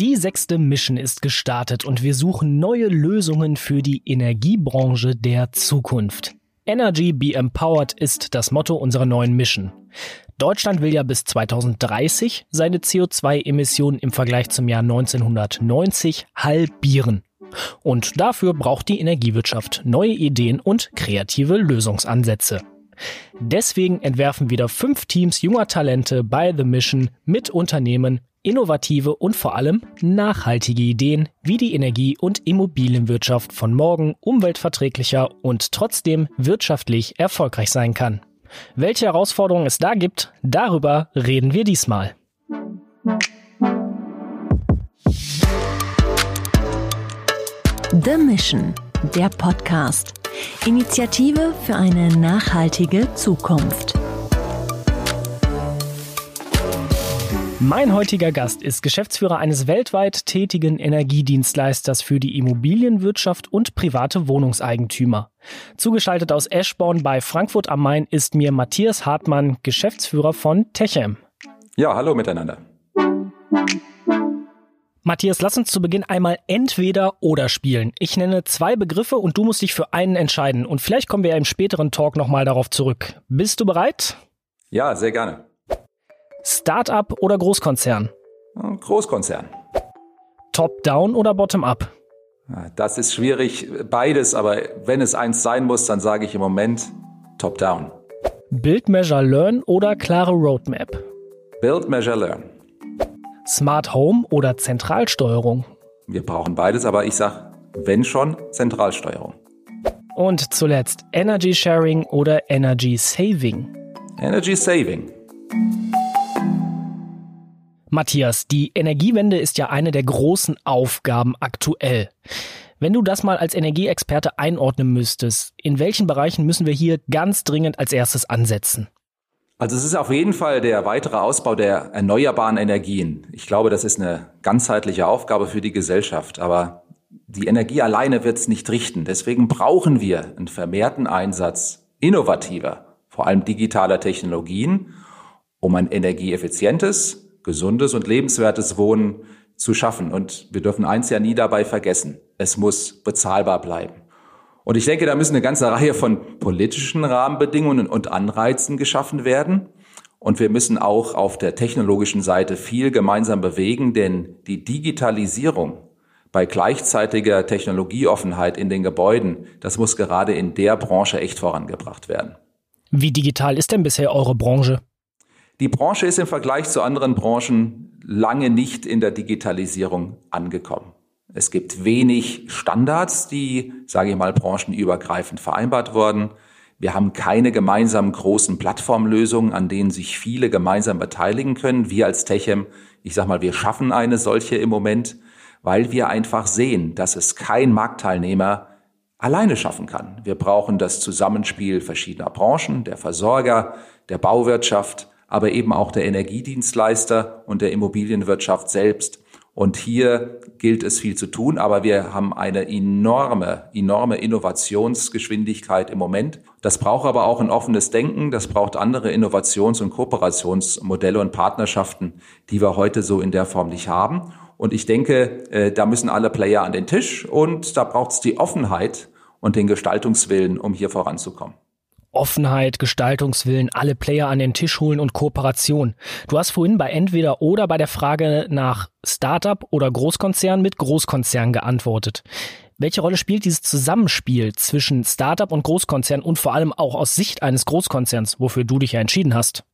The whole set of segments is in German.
Die sechste Mission ist gestartet und wir suchen neue Lösungen für die Energiebranche der Zukunft. Energy Be Empowered ist das Motto unserer neuen Mission. Deutschland will ja bis 2030 seine CO2-Emissionen im Vergleich zum Jahr 1990 halbieren. Und dafür braucht die Energiewirtschaft neue Ideen und kreative Lösungsansätze. Deswegen entwerfen wieder fünf Teams junger Talente bei The Mission mit Unternehmen innovative und vor allem nachhaltige Ideen, wie die Energie- und Immobilienwirtschaft von morgen umweltverträglicher und trotzdem wirtschaftlich erfolgreich sein kann. Welche Herausforderungen es da gibt, darüber reden wir diesmal. The Mission, der Podcast. Initiative für eine nachhaltige Zukunft. Mein heutiger Gast ist Geschäftsführer eines weltweit tätigen Energiedienstleisters für die Immobilienwirtschaft und private Wohnungseigentümer. Zugeschaltet aus Eschborn bei Frankfurt am Main ist mir Matthias Hartmann, Geschäftsführer von Techem. Ja, hallo miteinander. Matthias, lass uns zu Beginn einmal entweder oder spielen. Ich nenne zwei Begriffe und du musst dich für einen entscheiden. Und vielleicht kommen wir ja im späteren Talk nochmal darauf zurück. Bist du bereit? Ja, sehr gerne. Startup oder Großkonzern? Großkonzern. Top-down oder Bottom-up? Das ist schwierig, beides, aber wenn es eins sein muss, dann sage ich im Moment Top-down. Build, Measure, Learn oder klare Roadmap? Build, Measure, Learn. Smart Home oder Zentralsteuerung? Wir brauchen beides, aber ich sage, wenn schon, Zentralsteuerung. Und zuletzt Energy Sharing oder Energy Saving? Energy Saving. Matthias, die Energiewende ist ja eine der großen Aufgaben aktuell. Wenn du das mal als Energieexperte einordnen müsstest, in welchen Bereichen müssen wir hier ganz dringend als erstes ansetzen? Also es ist auf jeden Fall der weitere Ausbau der erneuerbaren Energien. Ich glaube, das ist eine ganzheitliche Aufgabe für die Gesellschaft. Aber die Energie alleine wird es nicht richten. Deswegen brauchen wir einen vermehrten Einsatz innovativer, vor allem digitaler Technologien, um ein energieeffizientes, gesundes und lebenswertes Wohnen zu schaffen. Und wir dürfen eins ja nie dabei vergessen. Es muss bezahlbar bleiben. Und ich denke, da müssen eine ganze Reihe von politischen Rahmenbedingungen und Anreizen geschaffen werden. Und wir müssen auch auf der technologischen Seite viel gemeinsam bewegen, denn die Digitalisierung bei gleichzeitiger Technologieoffenheit in den Gebäuden, das muss gerade in der Branche echt vorangebracht werden. Wie digital ist denn bisher eure Branche? Die Branche ist im Vergleich zu anderen Branchen lange nicht in der Digitalisierung angekommen. Es gibt wenig Standards, die, sage ich mal, branchenübergreifend vereinbart wurden. Wir haben keine gemeinsamen großen Plattformlösungen, an denen sich viele gemeinsam beteiligen können. Wir als Techem, ich sage mal, wir schaffen eine solche im Moment, weil wir einfach sehen, dass es kein Marktteilnehmer alleine schaffen kann. Wir brauchen das Zusammenspiel verschiedener Branchen, der Versorger, der Bauwirtschaft, aber eben auch der Energiedienstleister und der Immobilienwirtschaft selbst. Und hier gilt es viel zu tun, aber wir haben eine enorme, enorme Innovationsgeschwindigkeit im Moment. Das braucht aber auch ein offenes Denken, das braucht andere Innovations- und Kooperationsmodelle und Partnerschaften, die wir heute so in der Form nicht haben. Und ich denke, äh, da müssen alle Player an den Tisch und da braucht es die Offenheit und den Gestaltungswillen, um hier voranzukommen. Offenheit, Gestaltungswillen, alle Player an den Tisch holen und Kooperation. Du hast vorhin bei entweder oder bei der Frage nach Startup oder Großkonzern mit Großkonzern geantwortet. Welche Rolle spielt dieses Zusammenspiel zwischen Startup und Großkonzern und vor allem auch aus Sicht eines Großkonzerns, wofür du dich ja entschieden hast?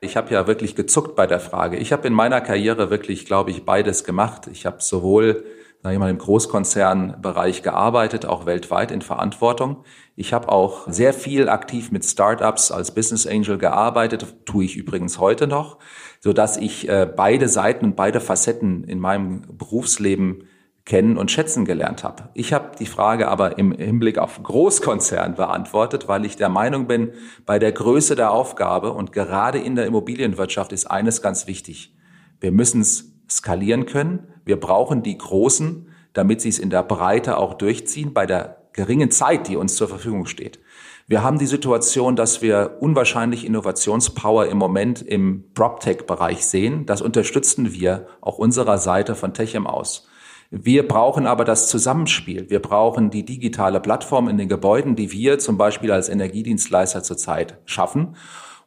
Ich habe ja wirklich gezuckt bei der Frage. Ich habe in meiner Karriere wirklich, glaube ich, beides gemacht. Ich habe sowohl sage ich mal, im Großkonzernbereich gearbeitet, auch weltweit in Verantwortung. Ich habe auch sehr viel aktiv mit Startups als Business Angel gearbeitet, tue ich übrigens heute noch, so dass ich äh, beide Seiten und beide Facetten in meinem Berufsleben kennen und schätzen gelernt habe. Ich habe die Frage aber im Hinblick auf Großkonzern beantwortet, weil ich der Meinung bin, bei der Größe der Aufgabe und gerade in der Immobilienwirtschaft ist eines ganz wichtig. Wir müssen es skalieren können. Wir brauchen die Großen, damit sie es in der Breite auch durchziehen bei der geringen Zeit, die uns zur Verfügung steht. Wir haben die Situation, dass wir unwahrscheinlich Innovationspower im Moment im PropTech-Bereich sehen. Das unterstützen wir auch unserer Seite von Techem aus. Wir brauchen aber das Zusammenspiel. Wir brauchen die digitale Plattform in den Gebäuden, die wir zum Beispiel als Energiedienstleister zurzeit schaffen.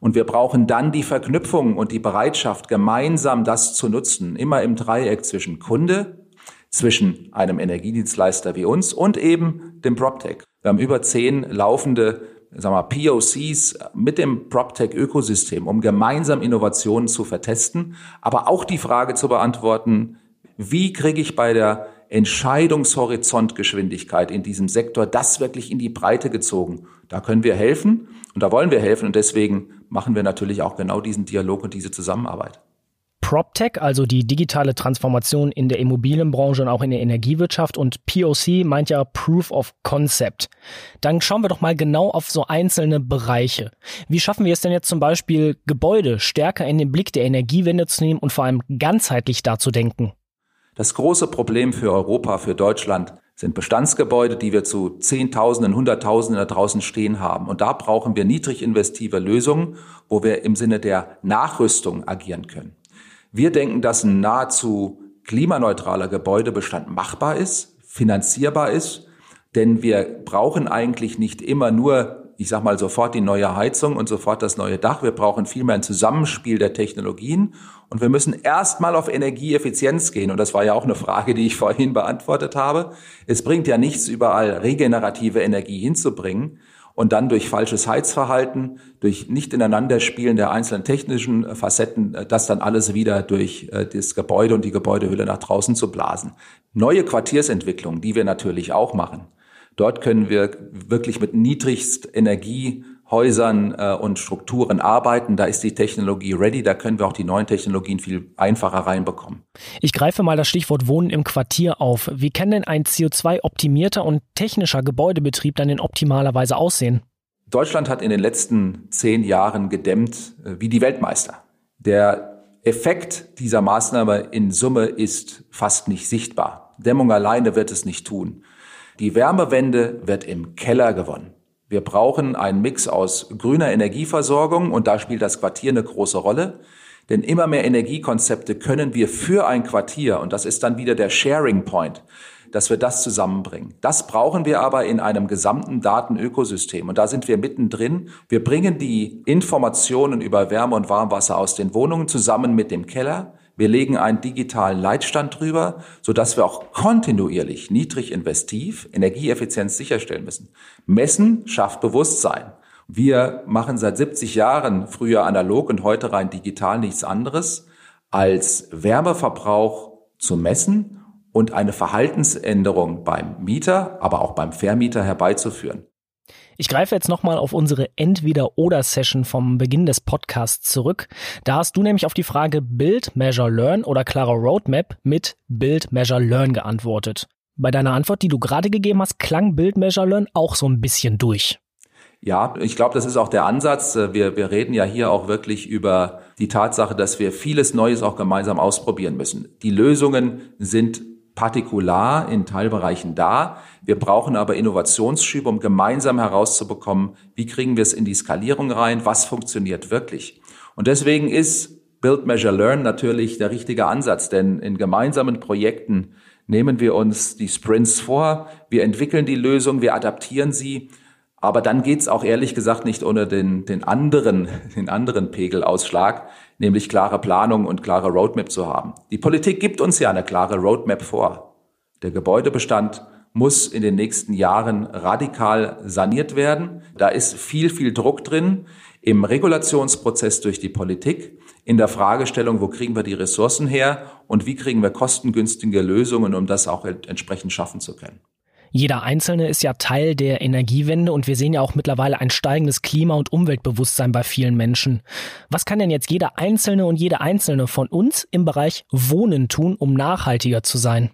Und wir brauchen dann die Verknüpfung und die Bereitschaft, gemeinsam das zu nutzen, immer im Dreieck zwischen Kunde, zwischen einem Energiedienstleister wie uns und eben dem PropTech. Wir haben über zehn laufende sagen wir, POCs mit dem PropTech-Ökosystem, um gemeinsam Innovationen zu vertesten, aber auch die Frage zu beantworten, wie kriege ich bei der Entscheidungshorizontgeschwindigkeit in diesem Sektor das wirklich in die Breite gezogen? Da können wir helfen und da wollen wir helfen und deswegen machen wir natürlich auch genau diesen Dialog und diese Zusammenarbeit. PropTech, also die digitale Transformation in der Immobilienbranche und auch in der Energiewirtschaft und POC meint ja Proof of Concept. Dann schauen wir doch mal genau auf so einzelne Bereiche. Wie schaffen wir es denn jetzt zum Beispiel, Gebäude stärker in den Blick der Energiewende zu nehmen und vor allem ganzheitlich da zu denken? Das große Problem für Europa, für Deutschland sind Bestandsgebäude, die wir zu Zehntausenden, Hunderttausenden da draußen stehen haben. Und da brauchen wir niedrig investive Lösungen, wo wir im Sinne der Nachrüstung agieren können. Wir denken, dass ein nahezu klimaneutraler Gebäudebestand machbar ist, finanzierbar ist, denn wir brauchen eigentlich nicht immer nur, ich sag mal, sofort die neue Heizung und sofort das neue Dach. Wir brauchen vielmehr ein Zusammenspiel der Technologien und wir müssen erstmal auf Energieeffizienz gehen. Und das war ja auch eine Frage, die ich vorhin beantwortet habe. Es bringt ja nichts, überall regenerative Energie hinzubringen und dann durch falsches Heizverhalten, durch nicht ineinanderspielen der einzelnen technischen Facetten, äh, das dann alles wieder durch äh, das Gebäude und die Gebäudehülle nach draußen zu blasen. Neue Quartiersentwicklung, die wir natürlich auch machen. Dort können wir wirklich mit niedrigst Energie Häusern äh, und Strukturen arbeiten. Da ist die Technologie ready, da können wir auch die neuen Technologien viel einfacher reinbekommen. Ich greife mal das Stichwort Wohnen im Quartier auf. Wie kann denn ein CO2-optimierter und technischer Gebäudebetrieb dann in optimaler Weise aussehen? Deutschland hat in den letzten zehn Jahren gedämmt äh, wie die Weltmeister. Der Effekt dieser Maßnahme in Summe ist fast nicht sichtbar. Dämmung alleine wird es nicht tun. Die Wärmewende wird im Keller gewonnen. Wir brauchen einen Mix aus grüner Energieversorgung und da spielt das Quartier eine große Rolle. Denn immer mehr Energiekonzepte können wir für ein Quartier, und das ist dann wieder der Sharing Point, dass wir das zusammenbringen. Das brauchen wir aber in einem gesamten Datenökosystem. Und da sind wir mittendrin. Wir bringen die Informationen über Wärme und Warmwasser aus den Wohnungen zusammen mit dem Keller. Wir legen einen digitalen Leitstand drüber, sodass wir auch kontinuierlich niedrig investiv Energieeffizienz sicherstellen müssen. Messen schafft Bewusstsein. Wir machen seit 70 Jahren früher analog und heute rein digital nichts anderes, als Wärmeverbrauch zu messen und eine Verhaltensänderung beim Mieter, aber auch beim Vermieter herbeizuführen. Ich greife jetzt nochmal auf unsere Entweder-Oder-Session vom Beginn des Podcasts zurück. Da hast du nämlich auf die Frage Build, Measure, Learn oder klare Roadmap mit Build, Measure, Learn geantwortet. Bei deiner Antwort, die du gerade gegeben hast, klang Build, Measure, Learn auch so ein bisschen durch. Ja, ich glaube, das ist auch der Ansatz. Wir, wir reden ja hier auch wirklich über die Tatsache, dass wir vieles Neues auch gemeinsam ausprobieren müssen. Die Lösungen sind partikular in Teilbereichen da. Wir brauchen aber Innovationsschübe, um gemeinsam herauszubekommen, wie kriegen wir es in die Skalierung rein, was funktioniert wirklich. Und deswegen ist Build, Measure, Learn natürlich der richtige Ansatz, denn in gemeinsamen Projekten nehmen wir uns die Sprints vor, wir entwickeln die Lösung, wir adaptieren sie, aber dann geht's auch ehrlich gesagt nicht ohne den, den anderen, den anderen Pegelausschlag, nämlich klare Planung und klare Roadmap zu haben. Die Politik gibt uns ja eine klare Roadmap vor. Der Gebäudebestand muss in den nächsten Jahren radikal saniert werden. Da ist viel, viel Druck drin im Regulationsprozess durch die Politik, in der Fragestellung, wo kriegen wir die Ressourcen her und wie kriegen wir kostengünstige Lösungen, um das auch entsprechend schaffen zu können. Jeder Einzelne ist ja Teil der Energiewende und wir sehen ja auch mittlerweile ein steigendes Klima- und Umweltbewusstsein bei vielen Menschen. Was kann denn jetzt jeder Einzelne und jede Einzelne von uns im Bereich Wohnen tun, um nachhaltiger zu sein?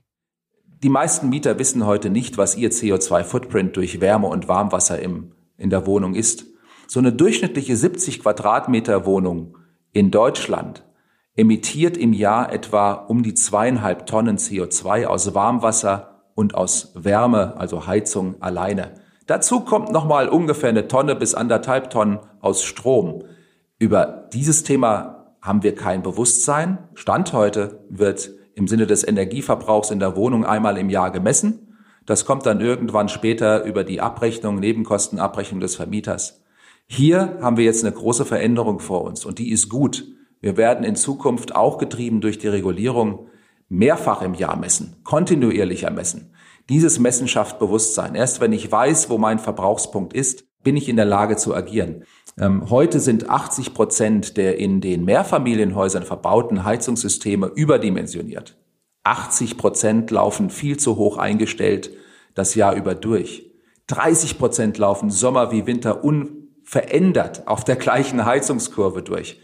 Die meisten Mieter wissen heute nicht, was ihr CO2-Footprint durch Wärme und Warmwasser im, in der Wohnung ist. So eine durchschnittliche 70 Quadratmeter Wohnung in Deutschland emittiert im Jahr etwa um die zweieinhalb Tonnen CO2 aus Warmwasser und aus Wärme, also Heizung alleine. Dazu kommt nochmal ungefähr eine Tonne bis anderthalb Tonnen aus Strom. Über dieses Thema haben wir kein Bewusstsein. Stand heute wird im Sinne des Energieverbrauchs in der Wohnung einmal im Jahr gemessen. Das kommt dann irgendwann später über die Abrechnung, Nebenkostenabrechnung des Vermieters. Hier haben wir jetzt eine große Veränderung vor uns und die ist gut. Wir werden in Zukunft auch getrieben durch die Regulierung mehrfach im Jahr messen, kontinuierlicher messen. Dieses Messen schafft Bewusstsein. Erst wenn ich weiß, wo mein Verbrauchspunkt ist, bin ich in der Lage zu agieren. Ähm, heute sind 80 Prozent der in den Mehrfamilienhäusern verbauten Heizungssysteme überdimensioniert. 80 Prozent laufen viel zu hoch eingestellt das Jahr über durch. 30 Prozent laufen Sommer wie Winter unverändert auf der gleichen Heizungskurve durch.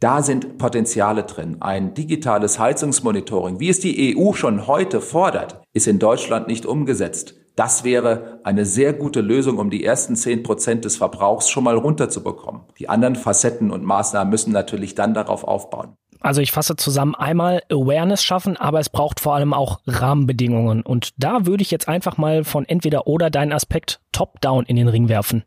Da sind Potenziale drin. Ein digitales Heizungsmonitoring, wie es die EU schon heute fordert, ist in Deutschland nicht umgesetzt. Das wäre eine sehr gute Lösung, um die ersten zehn Prozent des Verbrauchs schon mal runterzubekommen. Die anderen Facetten und Maßnahmen müssen natürlich dann darauf aufbauen. Also ich fasse zusammen einmal Awareness schaffen, aber es braucht vor allem auch Rahmenbedingungen. Und da würde ich jetzt einfach mal von entweder oder deinen Aspekt top-down in den Ring werfen.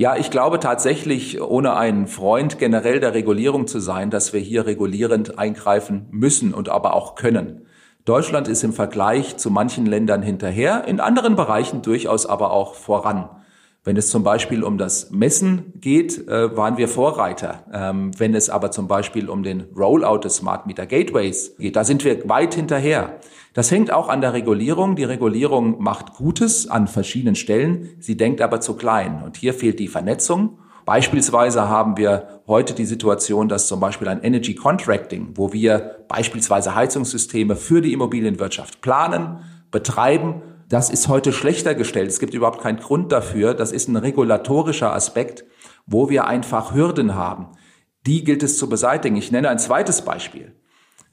Ja, ich glaube tatsächlich, ohne ein Freund generell der Regulierung zu sein, dass wir hier regulierend eingreifen müssen und aber auch können. Deutschland ist im Vergleich zu manchen Ländern hinterher, in anderen Bereichen durchaus aber auch voran. Wenn es zum Beispiel um das Messen geht, äh, waren wir Vorreiter. Ähm, wenn es aber zum Beispiel um den Rollout des Smart Meter Gateways geht, da sind wir weit hinterher. Das hängt auch an der Regulierung. Die Regulierung macht Gutes an verschiedenen Stellen. Sie denkt aber zu klein. Und hier fehlt die Vernetzung. Beispielsweise haben wir heute die Situation, dass zum Beispiel ein Energy Contracting, wo wir beispielsweise Heizungssysteme für die Immobilienwirtschaft planen, betreiben, das ist heute schlechter gestellt. Es gibt überhaupt keinen Grund dafür. Das ist ein regulatorischer Aspekt, wo wir einfach Hürden haben. Die gilt es zu beseitigen. Ich nenne ein zweites Beispiel.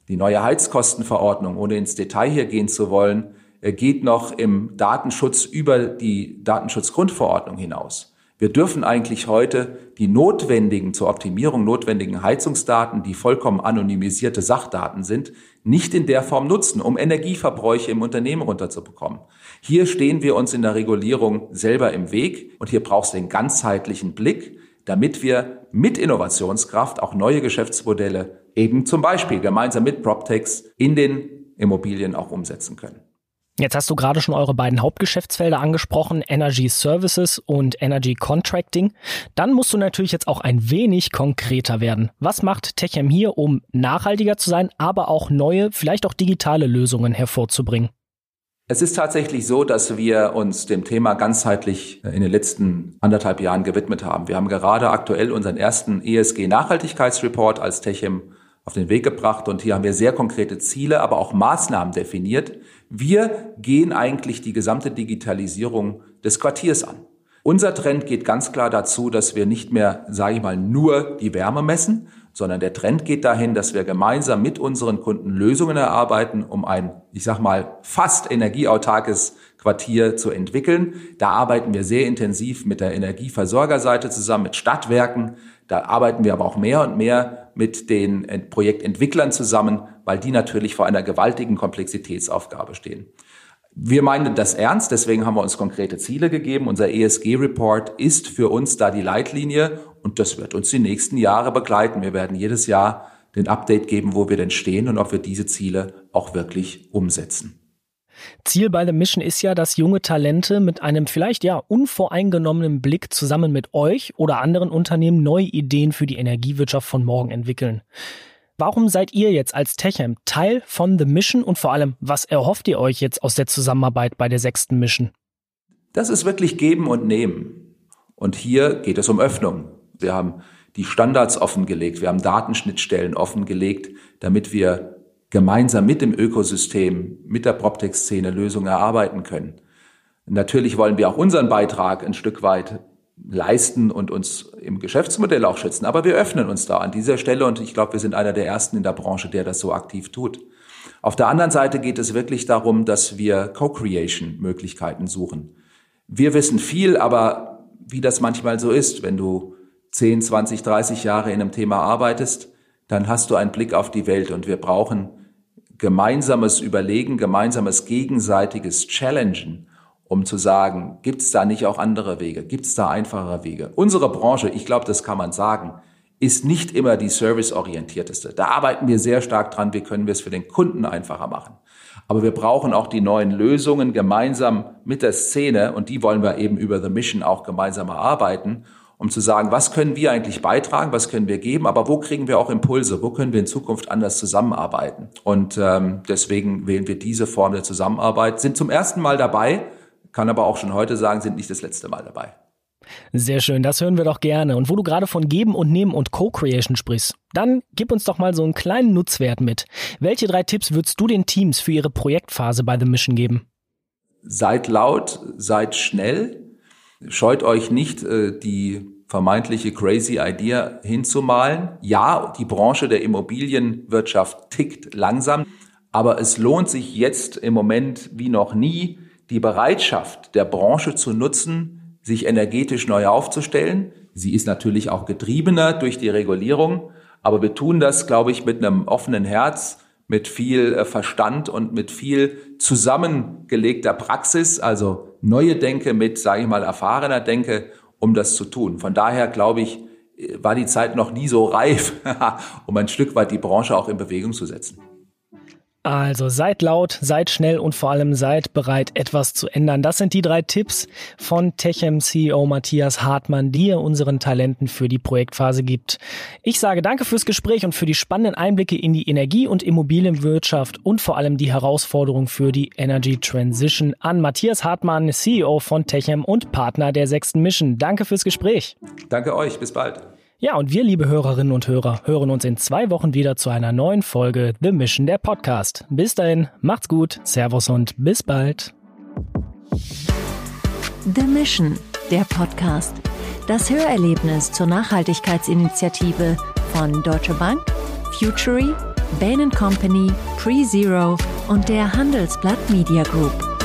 Die neue Heizkostenverordnung, ohne ins Detail hier gehen zu wollen, äh, geht noch im Datenschutz über die Datenschutzgrundverordnung hinaus. Wir dürfen eigentlich heute die notwendigen, zur Optimierung notwendigen Heizungsdaten, die vollkommen anonymisierte Sachdaten sind, nicht in der Form nutzen, um Energieverbräuche im Unternehmen runterzubekommen. Hier stehen wir uns in der Regulierung selber im Weg und hier brauchst du den ganzheitlichen Blick, damit wir mit Innovationskraft auch neue Geschäftsmodelle eben zum Beispiel gemeinsam mit PropTechs in den Immobilien auch umsetzen können. Jetzt hast du gerade schon eure beiden Hauptgeschäftsfelder angesprochen, Energy Services und Energy Contracting. Dann musst du natürlich jetzt auch ein wenig konkreter werden. Was macht Techem hier, um nachhaltiger zu sein, aber auch neue, vielleicht auch digitale Lösungen hervorzubringen? Es ist tatsächlich so, dass wir uns dem Thema ganzheitlich in den letzten anderthalb Jahren gewidmet haben. Wir haben gerade aktuell unseren ersten ESG-Nachhaltigkeitsreport als Techem auf den Weg gebracht und hier haben wir sehr konkrete Ziele, aber auch Maßnahmen definiert. Wir gehen eigentlich die gesamte Digitalisierung des Quartiers an. Unser Trend geht ganz klar dazu, dass wir nicht mehr, sage ich mal, nur die Wärme messen, sondern der Trend geht dahin, dass wir gemeinsam mit unseren Kunden Lösungen erarbeiten, um ein, ich sag mal, fast energieautarkes Quartier zu entwickeln. Da arbeiten wir sehr intensiv mit der Energieversorgerseite zusammen, mit Stadtwerken. Da arbeiten wir aber auch mehr und mehr mit den Projektentwicklern zusammen, weil die natürlich vor einer gewaltigen Komplexitätsaufgabe stehen. Wir meinen das ernst, deswegen haben wir uns konkrete Ziele gegeben. Unser ESG-Report ist für uns da die Leitlinie und das wird uns die nächsten Jahre begleiten. Wir werden jedes Jahr den Update geben, wo wir denn stehen und ob wir diese Ziele auch wirklich umsetzen. Ziel bei der Mission ist ja, dass junge Talente mit einem vielleicht ja unvoreingenommenen Blick zusammen mit euch oder anderen Unternehmen neue Ideen für die Energiewirtschaft von morgen entwickeln. Warum seid ihr jetzt als Techem Teil von The Mission und vor allem, was erhofft ihr euch jetzt aus der Zusammenarbeit bei der sechsten Mission? Das ist wirklich geben und nehmen. Und hier geht es um Öffnung. Wir haben die Standards offengelegt, wir haben Datenschnittstellen offengelegt, damit wir gemeinsam mit dem Ökosystem, mit der PropTech-Szene Lösungen erarbeiten können. Natürlich wollen wir auch unseren Beitrag ein Stück weit leisten und uns im Geschäftsmodell auch schützen. Aber wir öffnen uns da an dieser Stelle und ich glaube, wir sind einer der ersten in der Branche, der das so aktiv tut. Auf der anderen Seite geht es wirklich darum, dass wir Co-Creation-Möglichkeiten suchen. Wir wissen viel, aber wie das manchmal so ist, wenn du 10, 20, 30 Jahre in einem Thema arbeitest, dann hast du einen Blick auf die Welt und wir brauchen gemeinsames Überlegen, gemeinsames gegenseitiges Challengen, um zu sagen, gibt es da nicht auch andere Wege? Gibt es da einfachere Wege? Unsere Branche, ich glaube, das kann man sagen, ist nicht immer die serviceorientierteste. Da arbeiten wir sehr stark dran, wie können wir es für den Kunden einfacher machen. Aber wir brauchen auch die neuen Lösungen gemeinsam mit der Szene und die wollen wir eben über The Mission auch gemeinsam erarbeiten, um zu sagen, was können wir eigentlich beitragen, was können wir geben, aber wo kriegen wir auch Impulse, wo können wir in Zukunft anders zusammenarbeiten. Und ähm, deswegen wählen wir diese Form der Zusammenarbeit, sind zum ersten Mal dabei, kann aber auch schon heute sagen, sind nicht das letzte Mal dabei. Sehr schön, das hören wir doch gerne. Und wo du gerade von Geben und Nehmen und Co-Creation sprichst, dann gib uns doch mal so einen kleinen Nutzwert mit. Welche drei Tipps würdest du den Teams für ihre Projektphase bei The Mission geben? Seid laut, seid schnell, scheut euch nicht, äh, die vermeintliche crazy Idea hinzumalen. Ja, die Branche der Immobilienwirtschaft tickt langsam, aber es lohnt sich jetzt im Moment wie noch nie, die Bereitschaft der Branche zu nutzen, sich energetisch neu aufzustellen. Sie ist natürlich auch getriebener durch die Regulierung, aber wir tun das, glaube ich, mit einem offenen Herz, mit viel äh, Verstand und mit viel zusammengelegter Praxis, also neue Denke mit, sage ich mal, erfahrener Denke, um das zu tun. Von daher, glaube ich, war die Zeit noch nie so reif, um ein Stück weit die Branche auch in Bewegung zu setzen. Also seid laut, seid schnell und vor allem seid bereit, etwas zu ändern. Das sind die drei Tipps von Techem CEO Matthias Hartmann, die er unseren Talenten für die Projektphase gibt. Ich sage danke fürs Gespräch und für die spannenden Einblicke in die Energie- und Immobilienwirtschaft und vor allem die Herausforderung für die Energy Transition an Matthias Hartmann, CEO von Techem und Partner der sechsten Mission. Danke fürs Gespräch. Danke euch, bis bald. Ja, und wir, liebe Hörerinnen und Hörer, hören uns in zwei Wochen wieder zu einer neuen Folge The Mission der Podcast. Bis dahin, macht's gut, Servus und bis bald. The Mission, der Podcast. Das Hörerlebnis zur Nachhaltigkeitsinitiative von Deutsche Bank, Futury, Bain Company, PreZero und der Handelsblatt Media Group.